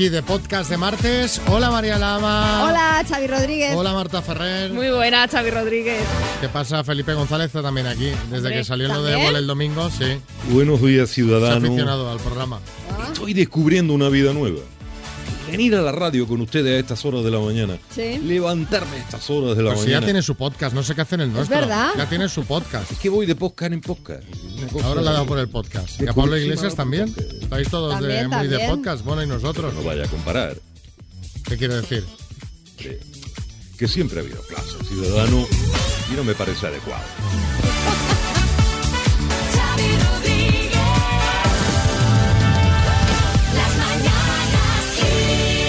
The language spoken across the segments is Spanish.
aquí de podcast de martes. Hola María Lama. Hola, Xavi Rodríguez. Hola Marta Ferrer. Muy buena, Xavi Rodríguez. ¿Qué pasa? Felipe González está también aquí. Desde Hombre, que salió lo de. Ébola el domingo, sí. Buenos días, Se ha ciudadanos. aficionado al programa. Estoy descubriendo una vida nueva. Venir a la radio con ustedes a estas horas de la mañana. Sí. Levantarme a estas horas de la Pues si ya mañana. tiene su podcast, no sé qué hacen el nuestro. verdad. Ya tiene su podcast. Es que voy de podcast en podcast. Ahora le ha dado por el podcast. Y a Pablo Iglesias también. Estáis todos de, También, muy de también. podcast. Bueno, y nosotros. No vaya a comparar. ¿Qué quiere decir? Que siempre ha habido clase, ciudadano, y no me parece adecuado.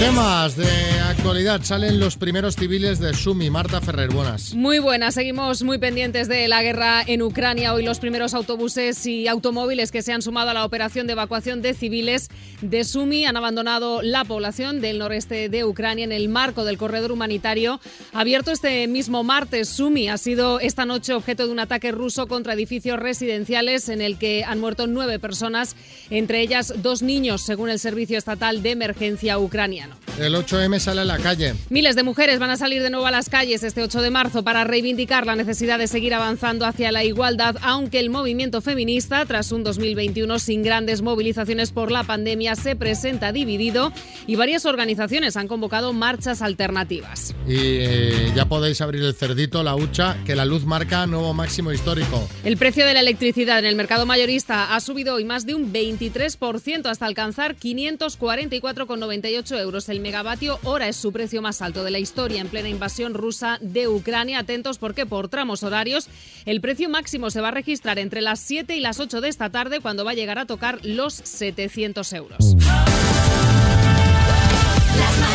Temas de actualidad. Salen los primeros civiles de Sumi. Marta Ferrer, buenas. Muy buena, seguimos muy pendientes de la guerra en Ucrania. Hoy los primeros autobuses y automóviles que se han sumado a la operación de evacuación de civiles de Sumi han abandonado la población del noreste de Ucrania en el marco del corredor humanitario abierto este mismo martes. Sumi ha sido esta noche objeto de un ataque ruso contra edificios residenciales en el que han muerto nueve personas, entre ellas dos niños, según el Servicio Estatal de Emergencia ucraniano. El 8M sale a la calle. Miles de mujeres van a salir de nuevo a las calles este 8 de marzo para reivindicar la necesidad de seguir avanzando hacia la igualdad, aunque el movimiento feminista, tras un 2021 sin grandes movilizaciones por la pandemia, se presenta dividido y varias organizaciones han convocado marchas alternativas. Y eh, ya podéis abrir el cerdito, la hucha, que la luz marca nuevo máximo histórico. El precio de la electricidad en el mercado mayorista ha subido hoy más de un 23% hasta alcanzar 544,98 euros el megavatio hora. Es su precio más alto de la historia en plena invasión rusa de Ucrania. Atentos porque por tramos horarios el precio máximo se va a registrar entre las 7 y las 8 de esta tarde cuando va a llegar a tocar los 700 euros.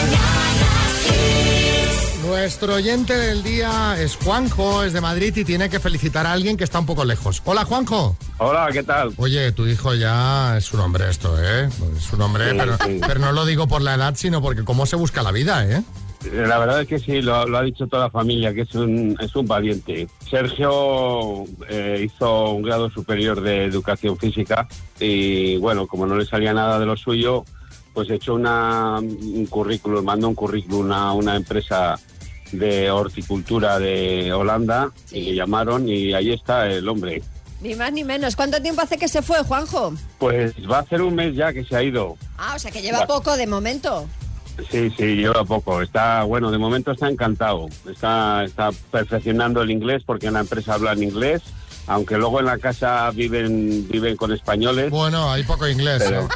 Las. Nuestro oyente del día es Juanjo, es de Madrid y tiene que felicitar a alguien que está un poco lejos. Hola Juanjo. Hola, ¿qué tal? Oye, tu hijo ya es un hombre esto, ¿eh? Es un hombre, Sí, pero, sí. pero no lo digo por la edad, sino porque cómo se busca la vida, ¿eh? La verdad es que sí, lo, lo ha dicho toda la familia, que es un, es un valiente. Sergio eh, hizo un grado superior de educación física y, bueno, como no le salía nada de lo suyo, pues echó una, un currículum, mandó un currículum a una empresa de horticultura de Holanda Sí. y le llamaron y ahí está el hombre. Ni más ni menos. ¿Cuánto tiempo hace que se fue, Juanjo? Pues va a hacer un mes ya que se ha ido. Ah, o sea que lleva Va. poco de momento. Sí, sí, lleva poco. Está, bueno, de momento está encantado. Está, está perfeccionando el inglés porque en la empresa hablan inglés, aunque luego en la casa viven, viven con españoles. Bueno, hay poco inglés, Pero- ¿eh?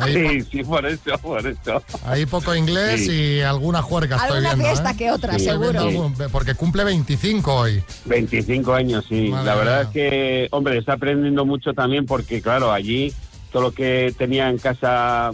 Hay, Sí, sí, por eso, por eso. hay poco inglés Sí. y alguna juerga estoy Alguna viendo, fiesta ¿eh? que otra, Sí. Seguro. algún- porque cumple 25 hoy. 25 años, sí. Madre la verdad mía. es que, hombre, está aprendiendo mucho también porque, claro, allí todo lo que tenía en casa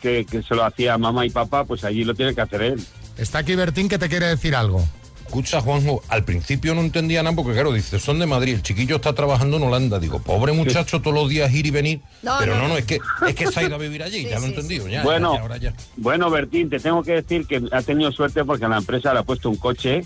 que, que se lo hacía mamá y papá, pues allí lo tiene que hacer él. Está aquí Bertín que te quiere decir algo. Escucha, Juanjo, al principio no entendía nada porque, claro, dice, son de Madrid, el chiquillo está trabajando en Holanda. Digo, pobre muchacho, todos los días ir y venir. No, Pero no, no, es que, es que se ha ido a vivir allí, Sí, ya lo he sí, entendido. Ya, Bueno. ya, ya, ahora ya. Bueno, Bertín, te tengo que decir que ha tenido suerte porque la empresa le ha puesto un coche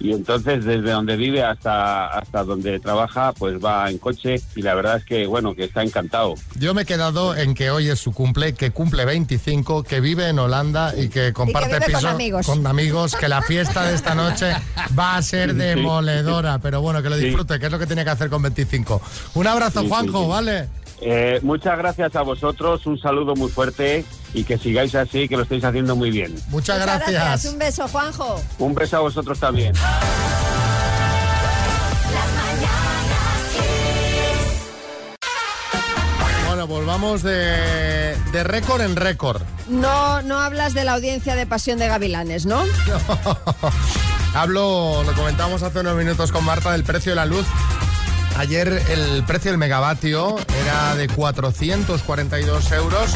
Y entonces desde donde vive hasta hasta donde trabaja pues va en coche y la verdad es que bueno que está encantado Yo me he quedado en que hoy es su cumple, que cumple 25, que vive en Holanda y que comparte con piso amigos. con amigos, que la fiesta de esta noche va a ser demoledora, pero bueno, que lo Sí. disfrute, que es lo que tiene que hacer con 25. Un abrazo, Sí, sí, Juanjo, sí. ¿vale? Eh, muchas gracias a vosotros un saludo muy fuerte y que sigáis así que lo estáis haciendo muy bien Muchas, Muchas gracias. Un beso, Juanjo. un beso a vosotros también Las mañanas Kiss. Bueno, pues vamos de, de récord en récord. No, no hablas de la audiencia de Pasión de Gavilanes, ¿no? Hablo, lo comentábamos hace unos minutos con Marta del precio de la luz. Ayer el precio del megavatio era de 442 euros,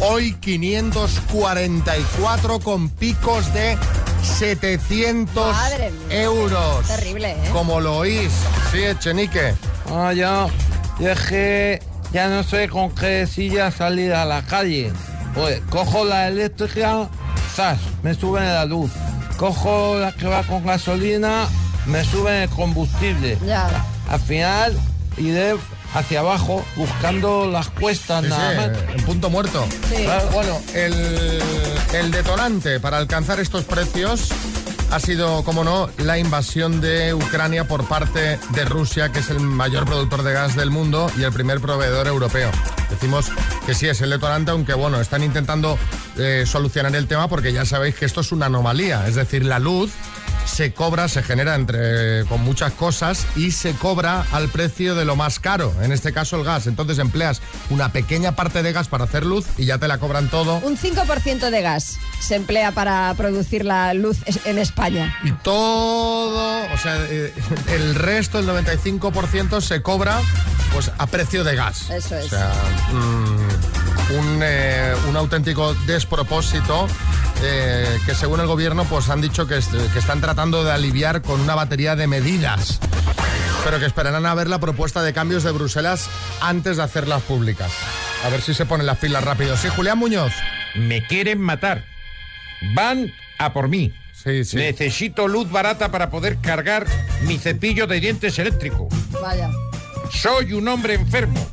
hoy 544 con picos de 700 Madre mía. euros. Terrible, ¿eh? Como lo oís. Sí, Echenique. Ah, ya. Y es que ya no sé con qué silla salir a la calle. Pues cojo la eléctrica, ¡zas! Me suben la luz. Cojo la que va con gasolina, me suben el combustible. Ya. Al final iré hacia abajo buscando las cuestas Sí, nada sí, más. en punto muerto. Sí. Claro, Bueno, el, el detonante para alcanzar estos precios ha sido, como no, la invasión de Ucrania por parte de Rusia, que es el mayor productor de gas del mundo y el primer proveedor europeo. Decimos que sí es el detonante, aunque bueno, están intentando eh, solucionar el tema porque ya sabéis que esto es una anomalía, es decir, la luz se cobra, se genera entre con muchas cosas y se cobra al precio de lo más caro, en este caso el gas. Entonces empleas una pequeña parte de gas para hacer luz y ya te la cobran todo. Un 5% de gas se emplea para producir la luz en España. Y todo, o sea, eh, el resto, el 95%, se cobra pues a precio de gas. Eso es. O sea, mm, un, eh, un auténtico despropósito eh, que según el gobierno pues han dicho que, est- que están tratando de aliviar con una batería de medidas. Pero que esperarán a ver la propuesta de cambios de Bruselas antes de hacerlas públicas. A ver si se ponen las pilas rápido. Sí, Julián Muñoz. Me quieren matar. Van a por mí. Sí, sí. Necesito luz barata para poder cargar mi cepillo de dientes eléctrico. Vaya. Soy un hombre enfermo.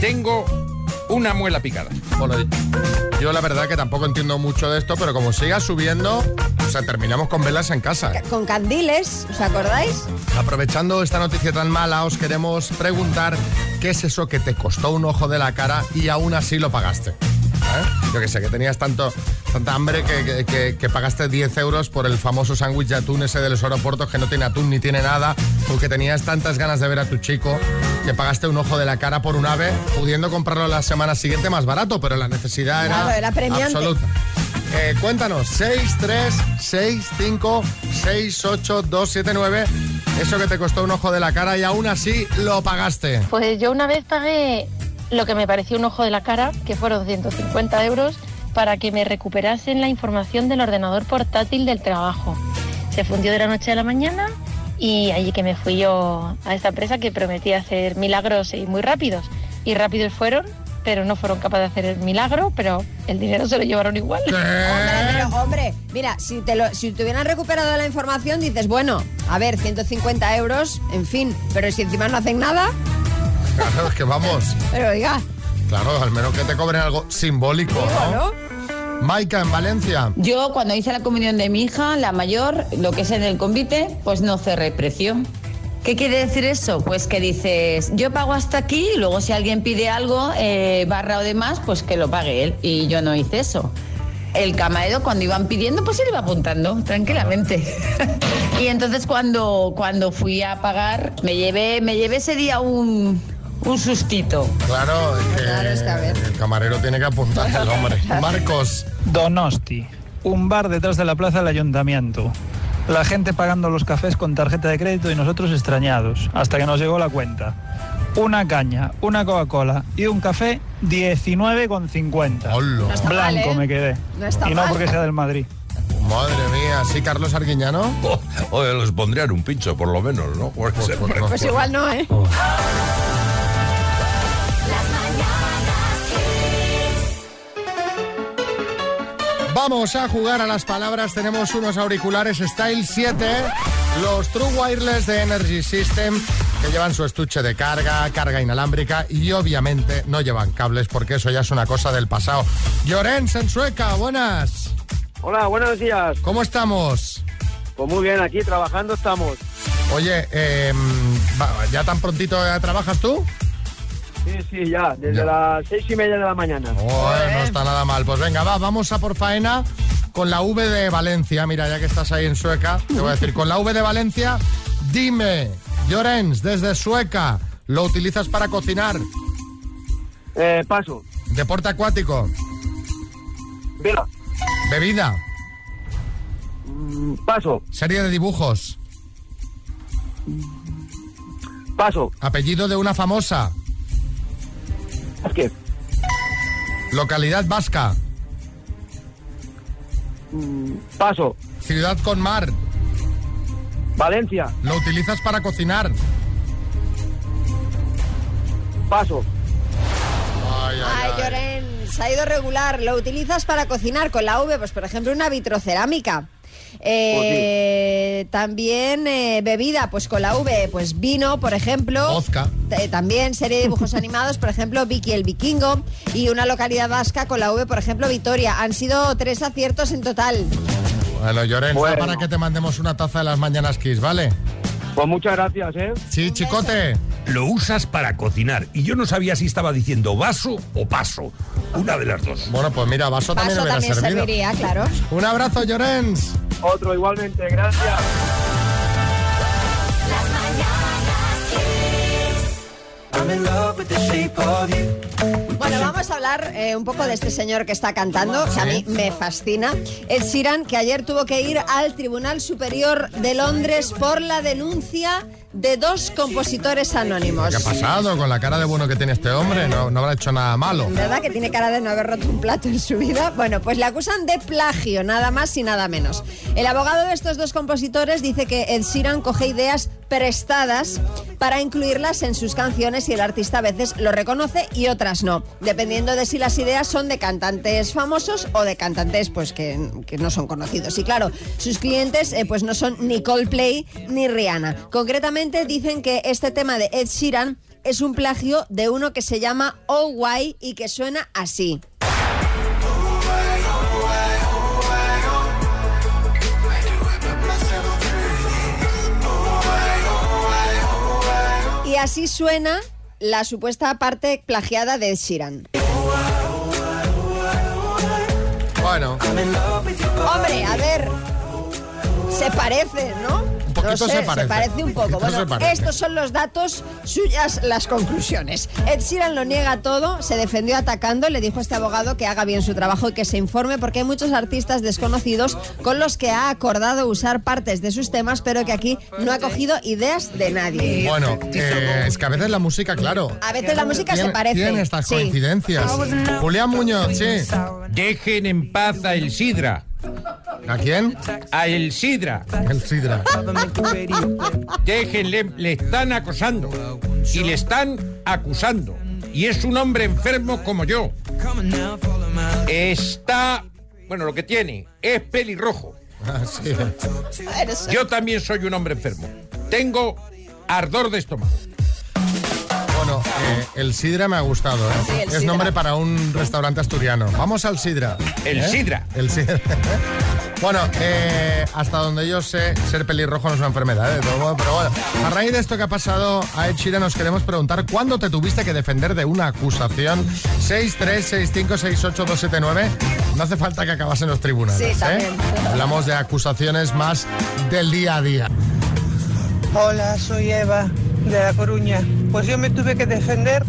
Tengo una muela picada. Bueno, yo la verdad que tampoco entiendo mucho de esto, pero como siga subiendo, o sea, terminamos con velas en casa. Ca- Con candiles, ¿os acordáis? Aprovechando esta noticia tan mala, os queremos preguntar qué es eso que te costó un ojo de la cara y aún así lo pagaste. ¿Eh? Yo que sé, que tenías tanto, tanta hambre que, que- que- que pagaste 10 euros por el famoso sándwich de atún ese de los aeropuertos que no tiene atún ni tiene nada, o que tenías tantas ganas de ver a tu chico que pagaste un ojo de la cara por un ave, pudiendo comprarlo la semana siguiente más barato, pero la necesidad era, Claro, era premiante. absoluta. Eh, cuéntanos, 6, 3, 6, 5, 6, 8, 2, 7, 9. Eso que te costó un ojo de la cara y aún así lo pagaste. Pues yo una vez pagué lo que me pareció un ojo de la cara, que fueron 150 euros, para que me recuperasen la información del ordenador portátil del trabajo. Se fundió de la noche a la mañana y allí que me fui yo a esta empresa que prometía hacer milagros y muy rápidos. Y rápidos fueron, pero no fueron capaces de hacer el milagro, pero el dinero se lo llevaron igual. Hombre, pero hombre, mira, si te, lo, si te hubieran recuperado la información, dices, bueno, a ver, 150 euros, en fin, pero si encima no hacen nada, Claro, es que vamos. pero oiga, Claro, al menos que te cobren algo simbólico, ¿no? ¿no? Maika, en Valencia. Yo cuando hice la comunión de mi hija, la mayor, lo que es en el convite, pues no cerré precio. ¿Qué quiere decir eso? Pues que dices, yo pago hasta aquí y luego si alguien pide algo, eh, barra o demás, pues que lo pague él. Y yo no hice eso. El camarero cuando iban pidiendo, pues él iba apuntando tranquilamente. y entonces cuando, cuando fui a pagar, me llevé, me llevé ese día un, un sustito. Claro, es que Claro, es que a ver. el camarero tiene que apuntar el hombre. Marcos. Donosti, un bar detrás de la plaza del ayuntamiento. La gente pagando los cafés con tarjeta de crédito y nosotros extrañados, hasta que nos llegó la cuenta. Una caña, una Coca-Cola y un café, 19,50. Hola. No mal, Blanco ¿eh? me quedé. No está y no mal. porque sea del Madrid. Madre mía, ¿sí, Carlos Arguiñano? Oh, oye, les pondrían un pincho, por lo menos, ¿no? Pues, Pues igual no, ¿eh? Vamos a jugar a las palabras. Tenemos unos auriculares Style 7, los True Wireless de Energy System, que llevan su estuche de carga, carga inalámbrica y obviamente no llevan cables porque eso ya es una cosa del pasado. Llorens en Sueca, buenas. Hola, buenos días. ¿Cómo estamos? Pues muy bien, aquí trabajando estamos. Oye, eh, va, ¿ya tan prontito eh, trabajas tú? Sí, sí, ya, desde Ya. las seis y media de la mañana. Bueno, no está nada mal. Pues venga, va, vamos a por faena con la V de Valencia. Mira, ya que estás ahí en Sueca, te voy a decir, con la V de Valencia, dime, Llorens, desde Sueca, ¿lo utilizas para cocinar? Eh, paso. Deporte acuático, Vela. bebida, Mm, Paso. serie de dibujos, Paso. apellido de una famosa, Vázquez. localidad vasca, Mm, Paso. ciudad con mar, Valencia. ¿lo utilizas para cocinar? Paso. Ay, ay, Ay, ay. Llorens, ha ido regular. ¿Lo utilizas para cocinar con la V? Pues, por ejemplo, una vitrocerámica. Eh, También eh, bebida, pues con la V, pues vino, por ejemplo. Vodka. Eh, también serie de dibujos animados, por ejemplo, Vicky el Vikingo. Y una localidad vasca con la V, por ejemplo, Vitoria. Han sido tres aciertos en total. Bueno, Llorens, Bueno. para que te mandemos una taza de las mañanas Kiss, ¿vale? Pues muchas gracias, ¿eh? Sí, chicote. Lo usas para cocinar y yo no sabía si estaba diciendo vaso o paso. Una de las dos. Bueno, pues mira, vaso también también servido. serviría, claro. Un abrazo, Llorens. Otro igualmente, gracias. Bueno, vamos a hablar eh, un poco de este señor que está cantando, que a mí me fascina. Ed Sheeran, que ayer tuvo que ir al Tribunal Superior de Londres por la denuncia de dos compositores anónimos. ¿Qué ha pasado con la cara de bueno que tiene este hombre? No, no habrá hecho nada malo. ¿Verdad que tiene cara de no haber roto un plato en su vida? Bueno, pues le acusan de plagio, nada más y nada menos. El abogado de estos dos compositores dice que Ed Sheeran coge ideas prestadas para incluirlas en sus canciones y el artista a veces lo reconoce y otras no, dependiendo de si las ideas son de cantantes famosos o de cantantes pues que, que no son conocidos. Y claro, sus clientes eh, pues no son ni Coldplay ni Rihanna. Concretamente dicen que este tema de Ed Sheeran es un plagio de uno que se llama Oh Why y que suena así. Y así suena la supuesta parte plagiada de Ed Sheeran. Bueno, Hombre, a ver, se parece, ¿no? Un poquito se parece. un Un poco. Bueno, se parece. estos son los datos, suyas las conclusiones. Ed Sheeran lo niega todo, se defendió atacando, le dijo a este abogado que haga bien su trabajo y que se informe porque hay muchos artistas desconocidos con los que ha acordado usar partes de sus temas, pero que aquí no ha cogido ideas de nadie. bueno, eh, es que a veces la música, claro. A veces la música se parece. Tiene estas Sí. coincidencias. Julián Muñoz, sí. Dejen en paz a El Sidra. ¿A quién? A El Sidra. El Sidra. Déjenle, le están acosando. Y le están acusando. Y es un hombre enfermo como yo. Está. Bueno, lo que tiene es pelirrojo. Ah, sí. Yo también soy un hombre enfermo. Tengo ardor de estómago. Bueno, eh, el Sidra me ha gustado. ¿eh? Sí, el es Sidra. nombre para un restaurante asturiano. Vamos al Sidra. El ¿Eh? Sidra. El Sidra. bueno, eh, hasta donde yo sé, ser pelirrojo no es una enfermedad, ¿eh? de todo modo, pero bueno. A raíz de esto que ha pasado a Ed Sheeran, nos queremos preguntar cuándo te tuviste que defender de una acusación. 636568279. No hace falta que acabas en los tribunales. Sí, ¿eh? Hablamos de acusaciones más del día a día. Hola, soy Eva de La Coruña. Pues yo me tuve que defender,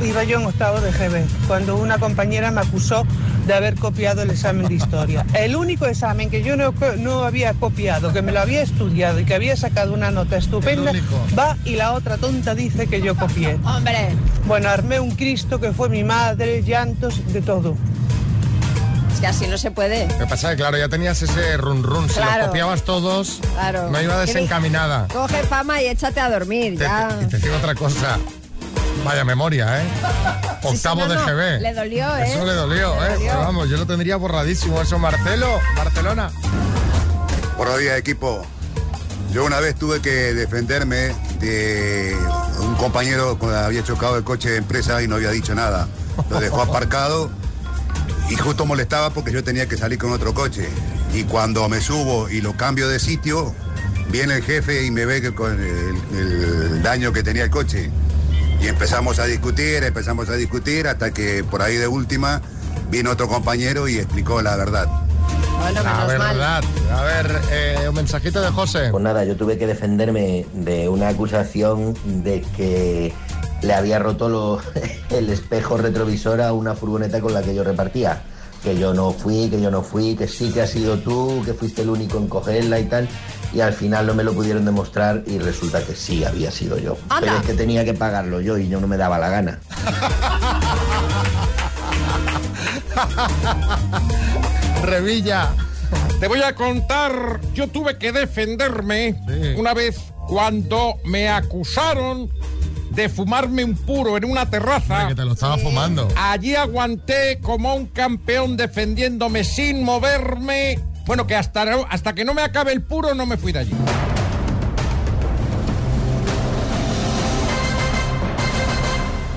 iba yo en octavo de GB, cuando una compañera me acusó de haber copiado el examen de historia. El único examen que yo no, no había copiado, que me lo había estudiado y que había sacado una nota estupenda, va y la otra tonta dice que yo copié. Hombre, Bueno, armé un Cristo que fue mi madre, llantos, de todo. Que así no se puede. Lo que pasa es que, claro, ya tenías ese run run. Si Claro. lo copiabas todos, Claro. no iba desencaminada. Coge fama y échate a dormir, Te- ya. te- y te digo otra cosa. Vaya memoria, ¿eh? Octavo no, de no, GB. le dolió, ¿eh? Eso le dolió, Le ¿eh? dolió. Pero vamos, yo lo tendría borradísimo eso. Marcelo, Barcelona. Buenos días, equipo. Yo una vez tuve que defenderme de un compañero que había chocado el coche de empresa y no había dicho nada. Lo dejó aparcado y justo molestaba porque yo tenía que salir con otro coche. Y cuando me subo y lo cambio de sitio, viene el jefe y me ve que con el, el daño que tenía el coche. Y empezamos a discutir, empezamos a discutir hasta que por ahí de última vino otro compañero y explicó la verdad. Bueno, La verdad. A ver, eh, un mensajito de José. Pues nada, yo tuve que defenderme de una acusación de que le había roto lo- el espejo retrovisor a una furgoneta con la que yo repartía. Que yo no fui, que yo no fui, que sí que has sido tú, que fuiste el único en cogerla y tal. Y al final no me lo pudieron demostrar y resulta que sí había sido yo. Anda. Pero es que tenía que pagarlo yo y yo no me daba la gana. Revilla. Te voy a contar, yo tuve que defenderme Sí. una vez cuando me acusaron de fumarme un puro en una terraza. Que te lo estaba fumando. Allí aguanté como un campeón defendiéndome sin moverme Bueno, que hasta, hasta que no me acabe el puro no me fui de allí.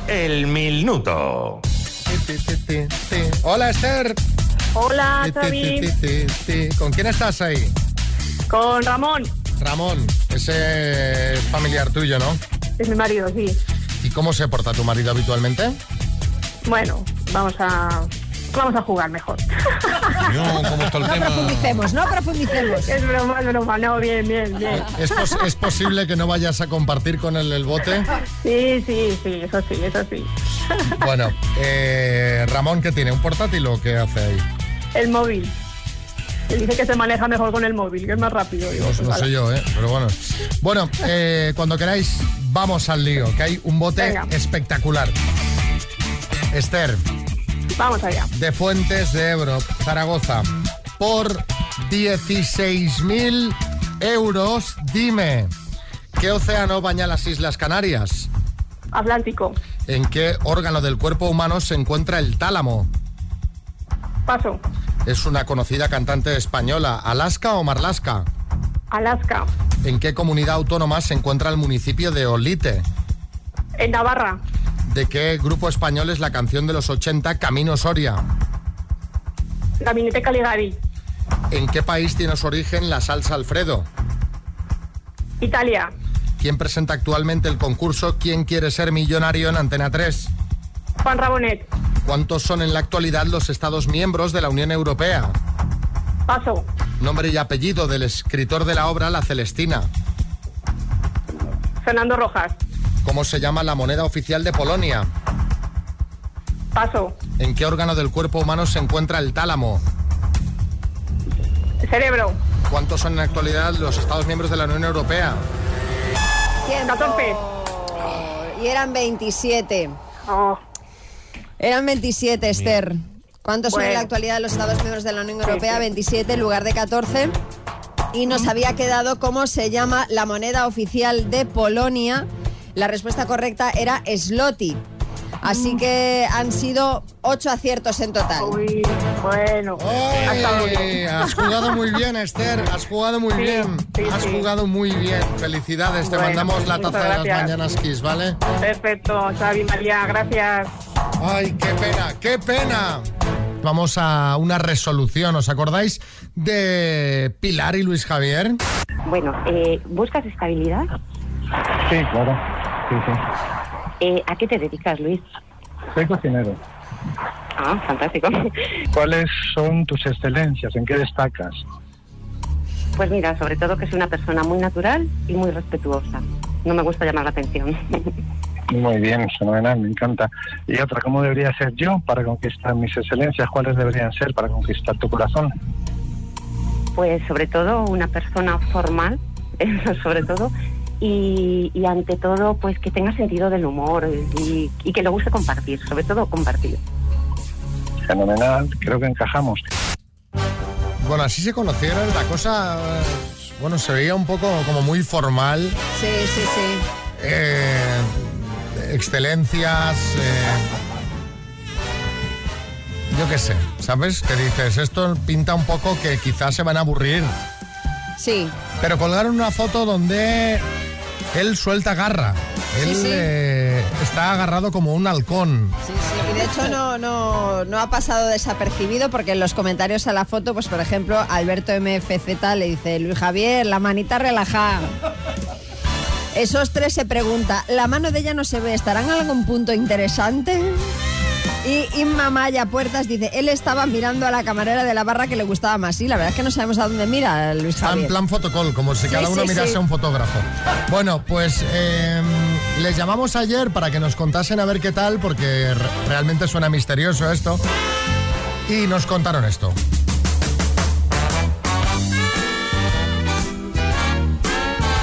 El minuto. Hola, Esther. Hola, Xavi. ¿Con quién estás ahí? Con Ramón. Ramón, ese es familiar tuyo, ¿no? Es mi marido, sí. ¿Y cómo se porta tu marido habitualmente? Bueno, vamos a vamos a jugar mejor. No, ¿cómo está el No profundicemos, no profundicemos. Es broma, es broma. No, bien, bien, bien. ¿Es, pos- es posible que no vayas a compartir con él el bote? Sí, sí, sí, eso sí, eso sí. Bueno, eh, Ramón, ¿qué tiene? ¿Un portátil o qué hace ahí? El móvil. Él dice que se maneja mejor con el móvil, que es más rápido. Digo, Pues no vale. sé yo, ¿eh? Pero bueno. Bueno, eh, cuando queráis, vamos al lío, que hay un bote Venga. espectacular. Esther, Vamos allá. de Fuentes de Ebro, Zaragoza, por 16.000 euros, dime, ¿qué océano baña las Islas Canarias? Atlántico. ¿En qué órgano del cuerpo humano se encuentra el tálamo? Paso. Es una conocida cantante española, ¿Alaska o Marlaska? Alaska. ¿En qué comunidad autónoma se encuentra el municipio de Olite? En Navarra. ¿De qué grupo español es la canción de los 80 Camino Soria? Gabinete Caligari. ¿En qué país tiene su origen la salsa Alfredo? Italia. ¿Quién presenta actualmente el concurso ¿Quién quiere ser millonario en Antena 3? Juan Rabonet. ¿Cuántos son en la actualidad los Estados miembros de la Unión Europea? Paso. Nombre y apellido del escritor de la obra La Celestina. Fernando Rojas. ¿Cómo se llama la moneda oficial de Polonia? Paso. ¿En qué órgano del cuerpo humano se encuentra el tálamo? Cerebro. ¿Cuántos son en la actualidad los Estados miembros de la Unión Europea? Tiempo. 14. Y eran 27. Oh. Eran 27, Esther. ¿Cuántos son en la Bueno. actualidad los Estados miembros de la Unión Europea? 27 en lugar de 14. Y nos había quedado cómo se llama la moneda oficial de Polonia. La respuesta correcta era Slotty. Así que han sido ocho aciertos en total. Uy, bueno. ¡Ay! bien. Has jugado muy bien, Esther. Has jugado muy Sí, bien. sí, Has sí. jugado muy bien. Felicidades. Te Bueno, mandamos la taza de las mañanas Kiss, ¿vale? Perfecto, Xavi María, gracias. Ay, qué pena, qué pena. Vamos a una resolución. ¿Os acordáis de Pilar y Luis Javier? Bueno, eh, ¿buscas estabilidad? Sí, claro. Sí, sí. Eh, ¿A qué te dedicas, Luis? Soy cocinero. Ah, fantástico. ¿Cuáles son tus excelencias? ¿En qué destacas? Pues mira, sobre todo que soy una persona muy natural y muy respetuosa. No me gusta llamar la atención. Muy bien, fenomenal, me encanta. Y otra, ¿cómo debería ser yo para conquistar mis excelencias? ¿Cuáles deberían ser para conquistar tu corazón? Pues sobre todo una persona formal, eso sobre todo, y, y ante todo pues que tenga sentido del humor y, y que le guste compartir, sobre todo compartir. Fenomenal, creo que encajamos. Bueno, así se conocieron. La cosa, bueno, se veía un poco como muy formal. Sí, sí, sí. Eh, excelencias. eh, yo qué sé, ¿sabes? Que dices, esto pinta un poco que quizás se van a aburrir. Sí. Pero colgaron una foto donde él suelta garra. Él Sí, sí. eh, está agarrado como un halcón. Sí, sí, y de hecho no, no, no ha pasado desapercibido porque en los comentarios a la foto, pues por ejemplo, Alberto MFZ le dice, Luis Javier, la manita relajada. Esos tres se pregunta, ¿la mano de ella no se ve? ¿Estará en algún punto interesante? Y Inma Maya Puertas dice, él estaba mirando a la camarera de la barra que le gustaba más. Sí, la verdad es que no sabemos a dónde mira Luis Está en plan fotocall, como si Sí, cada uno sí, mirase sí. a un fotógrafo. Bueno, pues eh, les llamamos ayer para que nos contasen a ver qué tal, porque re- realmente suena misterioso esto. Y nos contaron esto.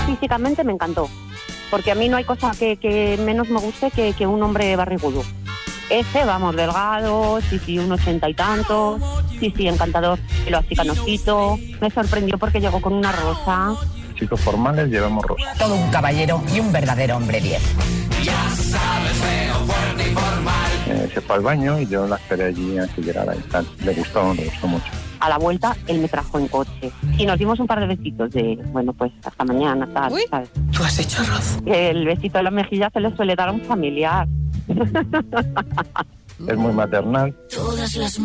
Físicamente me encantó, porque a mí no hay cosa que, que menos me guste que, que un hombre barrigudo. Ese, vamos, delgado, sí, sí, un ochenta y tantos, sí, sí, encantador, pelo así canosito. Me sorprendió porque llegó con una rosa. Chicos formales llevamos rosa. Todo un caballero y un verdadero hombre 10. Eh, se fue al baño y yo la esperé allí a que llegara y tal. Le gustó, le gustó mucho. A la vuelta él me trajo en coche. Y nos dimos un par de besitos de, bueno, pues hasta mañana, tal, ¿sabes? ¿Tú has hecho arroz? El besito de la mejilla se le suele dar a un familiar. Es muy maternal, Todas las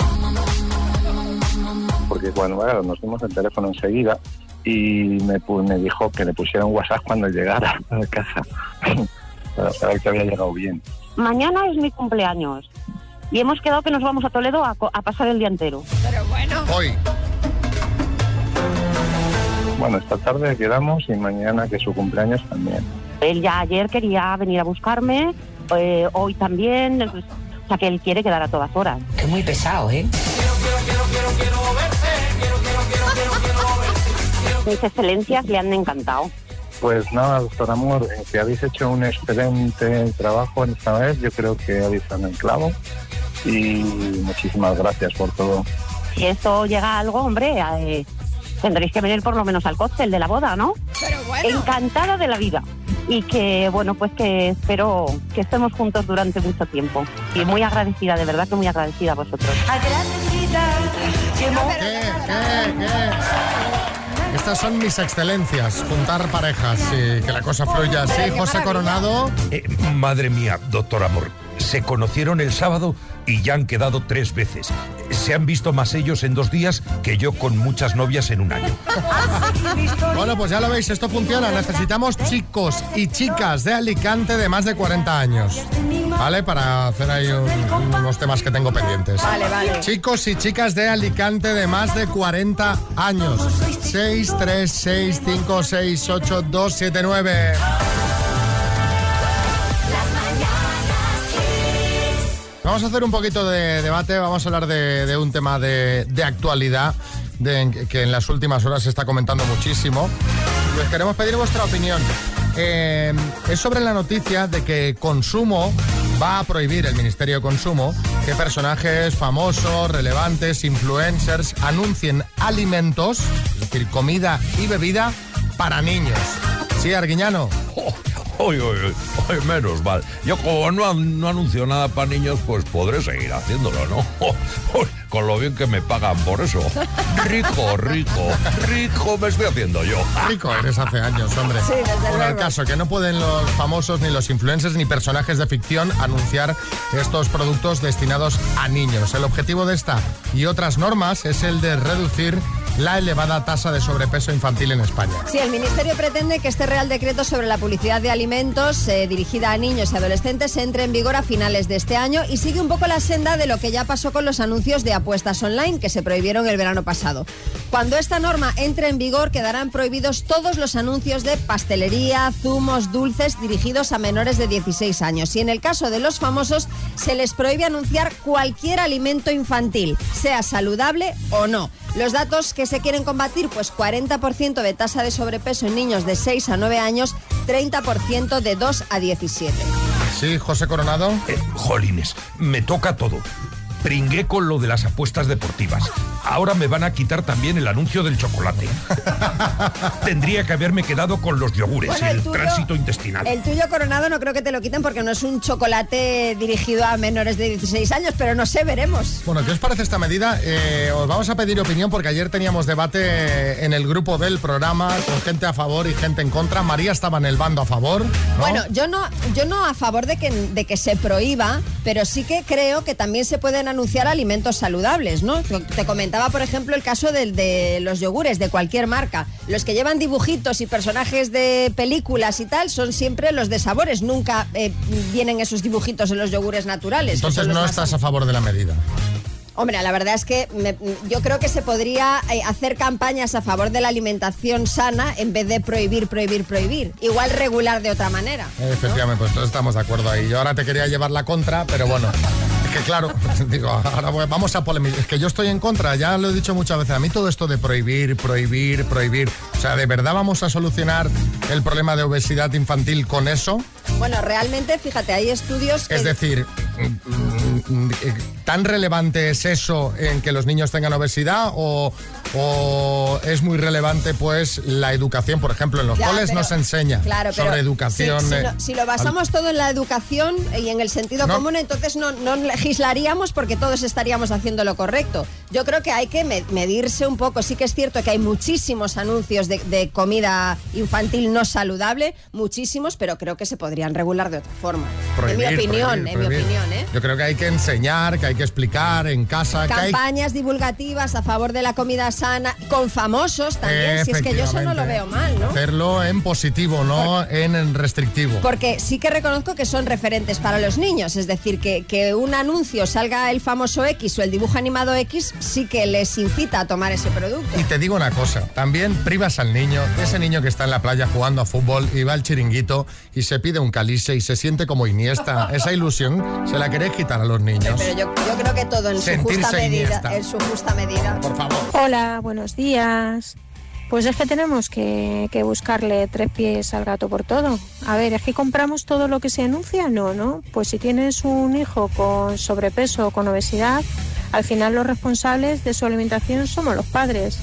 porque cuando bueno, nos dimos el teléfono enseguida y me, pu- me dijo que le pusiera un WhatsApp cuando llegara a casa. Para saber que había llegado bien. Mañana es mi cumpleaños. Y hemos quedado que nos vamos a Toledo a, co- a pasar el día entero. Hoy. Bueno, esta tarde quedamos y mañana que es su cumpleaños también. Él ya ayer quería venir a buscarme, eh, hoy también. pues, o sea, que él quiere quedar a todas horas. Es muy pesado, ¿eh? Mis excelencias le han encantado. Pues nada, doctor Amor, eh, que habéis hecho un excelente trabajo esta vez. Yo creo que habéis dado en el clavo. Y muchísimas gracias por todo. Si esto llega a algo, hombre, eh, tendréis que venir por lo menos al cóctel de la boda, ¿no? Encantada de la vida. Y que, bueno, pues que espero que estemos juntos durante mucho tiempo. Y muy agradecida, de verdad que muy agradecida a vosotros. Estas son mis excelencias, juntar parejas y que la cosa fluya así. José Coronado. Eh, madre mía, doctor Amor, se conocieron el sábado y ya han quedado tres veces. Se han visto más ellos en dos días que yo con muchas novias en un año. Bueno, pues ya lo veis, esto funciona. Necesitamos chicos y chicas de Alicante de más de 40 años. ¿Vale? Para hacer ahí un- unos temas que tengo pendientes. Vale, vale. Chicos y chicas de Alicante de más de 40 años. 6, Vamos a hacer un poquito de debate, vamos a hablar de, un tema de, actualidad que en las últimas horas se está comentando muchísimo. Les queremos pedir vuestra opinión. Eh, es sobre la noticia de que Consumo va a prohibir, el Ministerio de Consumo, que personajes famosos, relevantes, influencers anuncien alimentos, es decir, comida y bebida para niños. Sí, Arguiñano. Uy, uy, uy, uy, menos mal. Yo como no, no anuncio nada para niños, pues podré seguir haciéndolo, ¿no? Con lo bien que me pagan por eso. Rico, rico, rico me estoy haciendo yo. Rico eres hace años, hombre. Sí, desde Bueno, el caso que no pueden los famosos, ni los influencers, ni personajes de ficción anunciar estos productos destinados a niños. El objetivo de esta y otras normas es el de reducir la elevada tasa de sobrepeso infantil en España. Sí, el Ministerio pretende que este Real Decreto sobre la publicidad de alimentos eh, dirigida a niños y adolescentes entre en vigor a finales de este año y sigue un poco la senda de lo que ya pasó con los anuncios de apuestas online que se prohibieron el verano pasado. Cuando esta norma entre en vigor quedarán prohibidos todos los anuncios de pastelería, zumos, dulces dirigidos a menores de 16 años. Y en el caso de los famosos se les prohíbe anunciar cualquier alimento infantil, sea saludable o no. Los datos que se quieren combatir, pues 40% de tasa de sobrepeso en niños de 6 a 9 años, 30% de 2 a 17. Sí, José Coronado. Eh, jolines, me toca todo. Pringué con lo de las apuestas deportivas. Ahora me van a quitar también el anuncio del chocolate. Tendría que haberme quedado con los yogures Bueno, y el el tuyo- tránsito intestinal. El tuyo coronado no creo que te lo quiten porque no es un chocolate dirigido a menores de 16 años, pero no sé, veremos. Bueno, ¿qué os parece esta medida? Eh, os vamos a pedir opinión porque ayer teníamos debate en el grupo del programa con gente a favor y gente en contra. María estaba en el bando a favor. ¿no? Bueno, yo no, yo no a favor de que, de que se prohíba, pero sí que creo que también se pueden anunciar alimentos saludables, ¿no? Te- Te comentaba, por ejemplo, el caso del, de los yogures de cualquier marca. Los que llevan dibujitos y personajes de películas y tal son siempre los de sabores. Nunca eh, vienen esos dibujitos en los yogures naturales. Entonces no estás a favor de la medida. Hombre, la verdad es que me- yo creo que se podría eh, hacer campañas a favor de la alimentación sana en vez de prohibir, prohibir, prohibir. Igual regular de otra manera. Efectivamente, pues todos estamos de acuerdo ahí. Yo ahora te quería llevar la contra, pero bueno. Que claro, digo, ahora vamos a polemizar. Es que yo estoy en contra, ya lo he dicho muchas veces. A mí todo esto de prohibir, prohibir, prohibir. O sea, ¿de verdad vamos a solucionar el problema de obesidad infantil con eso? Bueno, realmente, fíjate, hay estudios que... Es decir, ¿tan relevante es eso en que los niños tengan obesidad o, o es muy relevante pues la educación? Por ejemplo, en los coles pero- no se enseña Claro, pero sobre educación. Si, si eh, lo, si lo basamos todo en la educación y en el sentido No. común, entonces no, no legislaríamos porque todos estaríamos haciendo lo correcto. Yo creo que hay que me- medirse un poco. Sí que es cierto que hay muchísimos anuncios de, de comida infantil no saludable, muchísimos, pero creo que se podrían regular de otra forma. prohibir, en mi opinión, prohibir, en mi opinión, ¿eh? Yo creo que hay que enseñar, que hay que explicar en casa, que hay Campañas divulgativas a favor de la comida sana, con famosos también, si es que yo eso no lo veo mal, ¿no? hacerlo en positivo, no en, en restrictivo. Porque sí que reconozco que son referentes para los niños, es decir, que, que un anuncio salga el famoso X o el dibujo animado X, sí que les incita a tomar ese producto. Y te digo una cosa, también privas al niño, ese niño que está en la playa jugando a fútbol y va al chiringuito y se pide un calice y se siente como Iniesta. Esa ilusión se la queréis quitar a los niños. Pero yo, yo creo que todo en su justa medida. Iniesta. En su justa medida. Por favor. Hola, buenos días. Pues es que tenemos que, que buscarle tres pies al gato por todo. A ver, ¿es que compramos todo lo que se anuncia? No, ¿no? Pues si tienes un hijo con sobrepeso o con obesidad, al final los responsables de su alimentación somos los padres.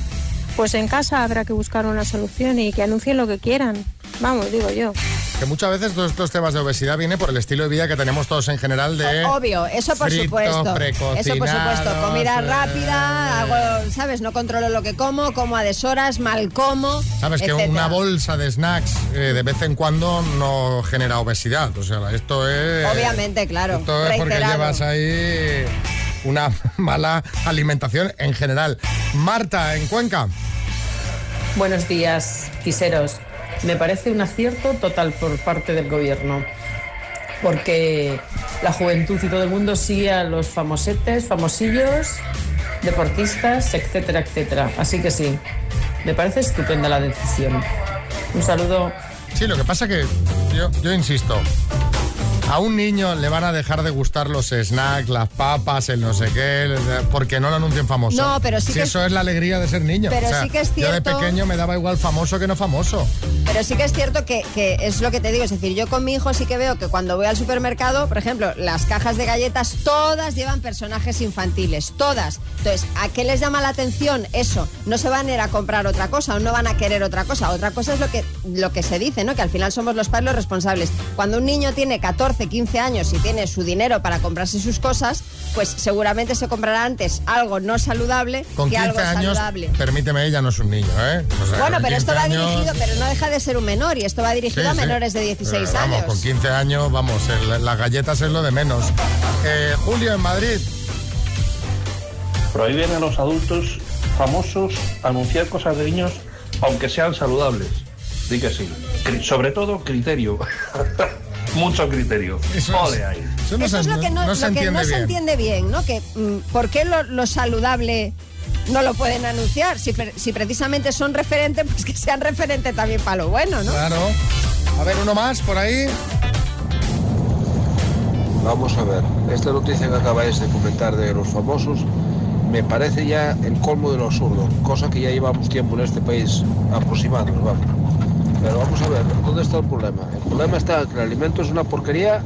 Pues en casa habrá que buscar una solución y que anuncien lo que quieran. Vamos, digo yo. Que muchas veces todos estos temas de obesidad viene por el estilo de vida que tenemos todos en general de... Obvio, eso por fritos, supuesto. Eso por supuesto. Comida eh, rápida, hago, ¿sabes? No controlo lo que como, como a deshoras, mal como. Sabes que una bolsa de snacks eh, de vez en cuando no genera obesidad. O sea, esto es... Obviamente, claro. Esto es porque llevas ahí una mala alimentación en general. Marta, en Cuenca. Buenos días, quiseros. Me parece un acierto total por parte del gobierno, porque la juventud y todo el mundo sigue a los famosetes, famosillos, deportistas, etcétera, etcétera. Así que sí, me parece estupenda la decisión. Un saludo. Sí, lo que pasa que yo, yo insisto, a un niño le van a dejar de gustar los snacks, las papas, el no sé qué, porque no lo anuncien famoso. No, pero sí Si que- eso es la alegría de ser niño. Pero O sea, sí que es Yo de cierto- pequeño me daba igual famoso que no famoso. Pero sí que es cierto que, que es lo que te digo, es decir, yo con mi hijo sí que veo que cuando voy al supermercado, por ejemplo, las cajas de galletas todas llevan personajes infantiles, todas. Entonces, ¿a qué les llama la atención eso? No se van a ir a comprar otra cosa o no van a querer otra cosa. Otra cosa es lo que, lo que se dice, ¿no? Que al final somos los padres los responsables. Cuando un niño tiene 14, 15 años y tiene su dinero para comprarse sus cosas, pues seguramente se comprará antes algo no saludable Con que 15 algo años, saludable. permíteme, ella no es un niño, ¿eh? O sea, Bueno, pero esto 15 va años- dirigido, pero no deja de ser un menor y esto va dirigido Sí, a sí. menores de 16 Pero vamos, años. con 15 años, vamos, el- las galletas es lo de menos. Eh, Julio, en Madrid. Prohíben a los adultos famosos anunciar cosas de niños, aunque sean saludables. Di que sí. Cri- Sobre todo criterio. Mucho criterio. Ole ahí. Eso Eso es lo que no, lo que no se entiende bien, ¿no? Que mm, ¿por qué lo, lo saludable no lo pueden anunciar? Si, si precisamente son referente, pues que sean referente también para lo bueno, ¿no? Claro. A ver, uno más por ahí. Vamos a ver, esta noticia que acabáis de comentar de los famosos me parece ya el colmo de lo absurdo, cosa que ya llevamos tiempo en este país aproximándonos, vamos. Pero vamos a ver, ¿dónde está el problema? El problema está en que el alimento es una porquería,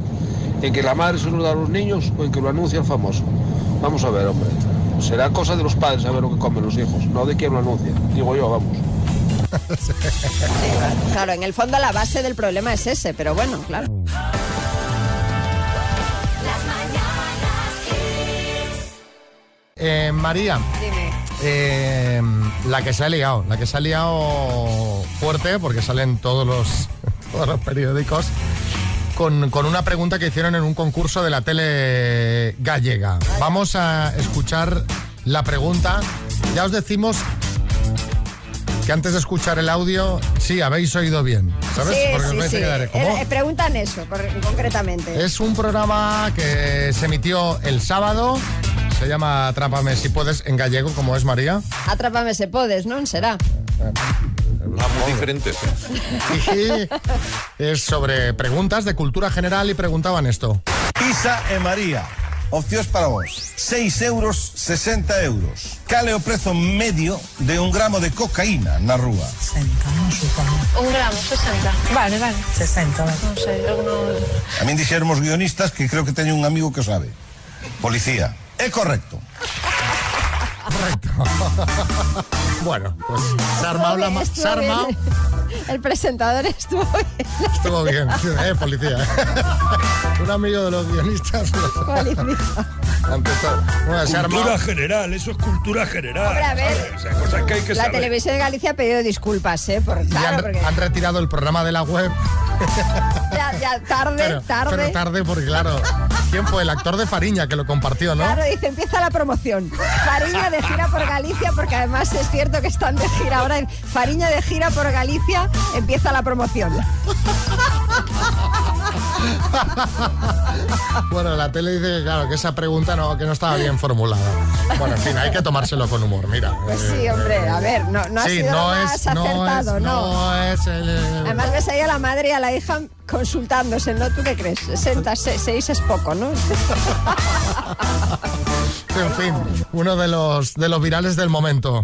en que la madre se lo da a los niños o en que lo anuncia el famoso. Vamos a ver, hombre. Será cosa de los padres saber lo que comen los hijos, no de quién lo anuncia. Digo yo, vamos. Claro, en el fondo la base del problema es ese, pero bueno, claro. Eh, María. Eh, la que se ha liado, la que se ha liado fuerte, porque salen todos los, todos los periódicos, con, con una pregunta que hicieron en un concurso de la tele gallega. Vamos a escuchar la pregunta. Ya os decimos que antes de escuchar el audio, sí, habéis oído bien, ¿sabes? Sí, Porque sí, a sí. quedar, ¿cómo? Eh, preguntan eso, concretamente. Es un programa que se emitió el sábado. Se llama Atrápame si puedes en gallego, como es María. Atrápame se podes, ¿no? Será. Ah, muy diferentes. Y es sobre preguntas de cultura general y preguntaban esto. Isa e María, opcións para vos. 6 euros, 60 euros. Cal é o prezo medio de un gramo de cocaína na rúa? 60, non supoño. Un gramo, 60. Vale, vale. 60, vale. Non sei, eu non... A min dixeron os guionistas que creo que teño un amigo que sabe. Policía. Es correcto. Bueno, pues se ha armado la... ma- Estuvo Se ha armado... bien. El presentador estuvo bien. Estuvo bien, eh, policía. Un amigo de los guionistas. Policía. Ante todo. Bueno, Cultura general, eso es cultura general. Hombre, a ver. ¿sabes? O sea, cosas que hay que La saber. televisión de Galicia ha pedido disculpas, ¿eh? Por, y claro, han, porque han retirado el programa de la web. ya, ya tarde, Pero, tarde. pero tarde porque, claro, ¿quién fue? El actor de Fariña que lo compartió, ¿no? Claro, dice, empieza la promoción. Fariña de gira por Galicia, porque además es cierto que están de gira ahora. Fariña de gira por Galicia, empieza la promoción. Bueno, la tele dice que, claro, que esa pregunta no, que no estaba bien formulada. Bueno, en fin, hay que tomárselo con humor, mira. Pues sí, hombre, a ver, no, no ha sido no más es- no acertado, es- ¿no? no es el... Además ves ahí a la madre y a la hija consultándose, ¿no? ¿Tú qué crees? 66 es poco, ¿no? En fin, uno de los, de los virales del momento.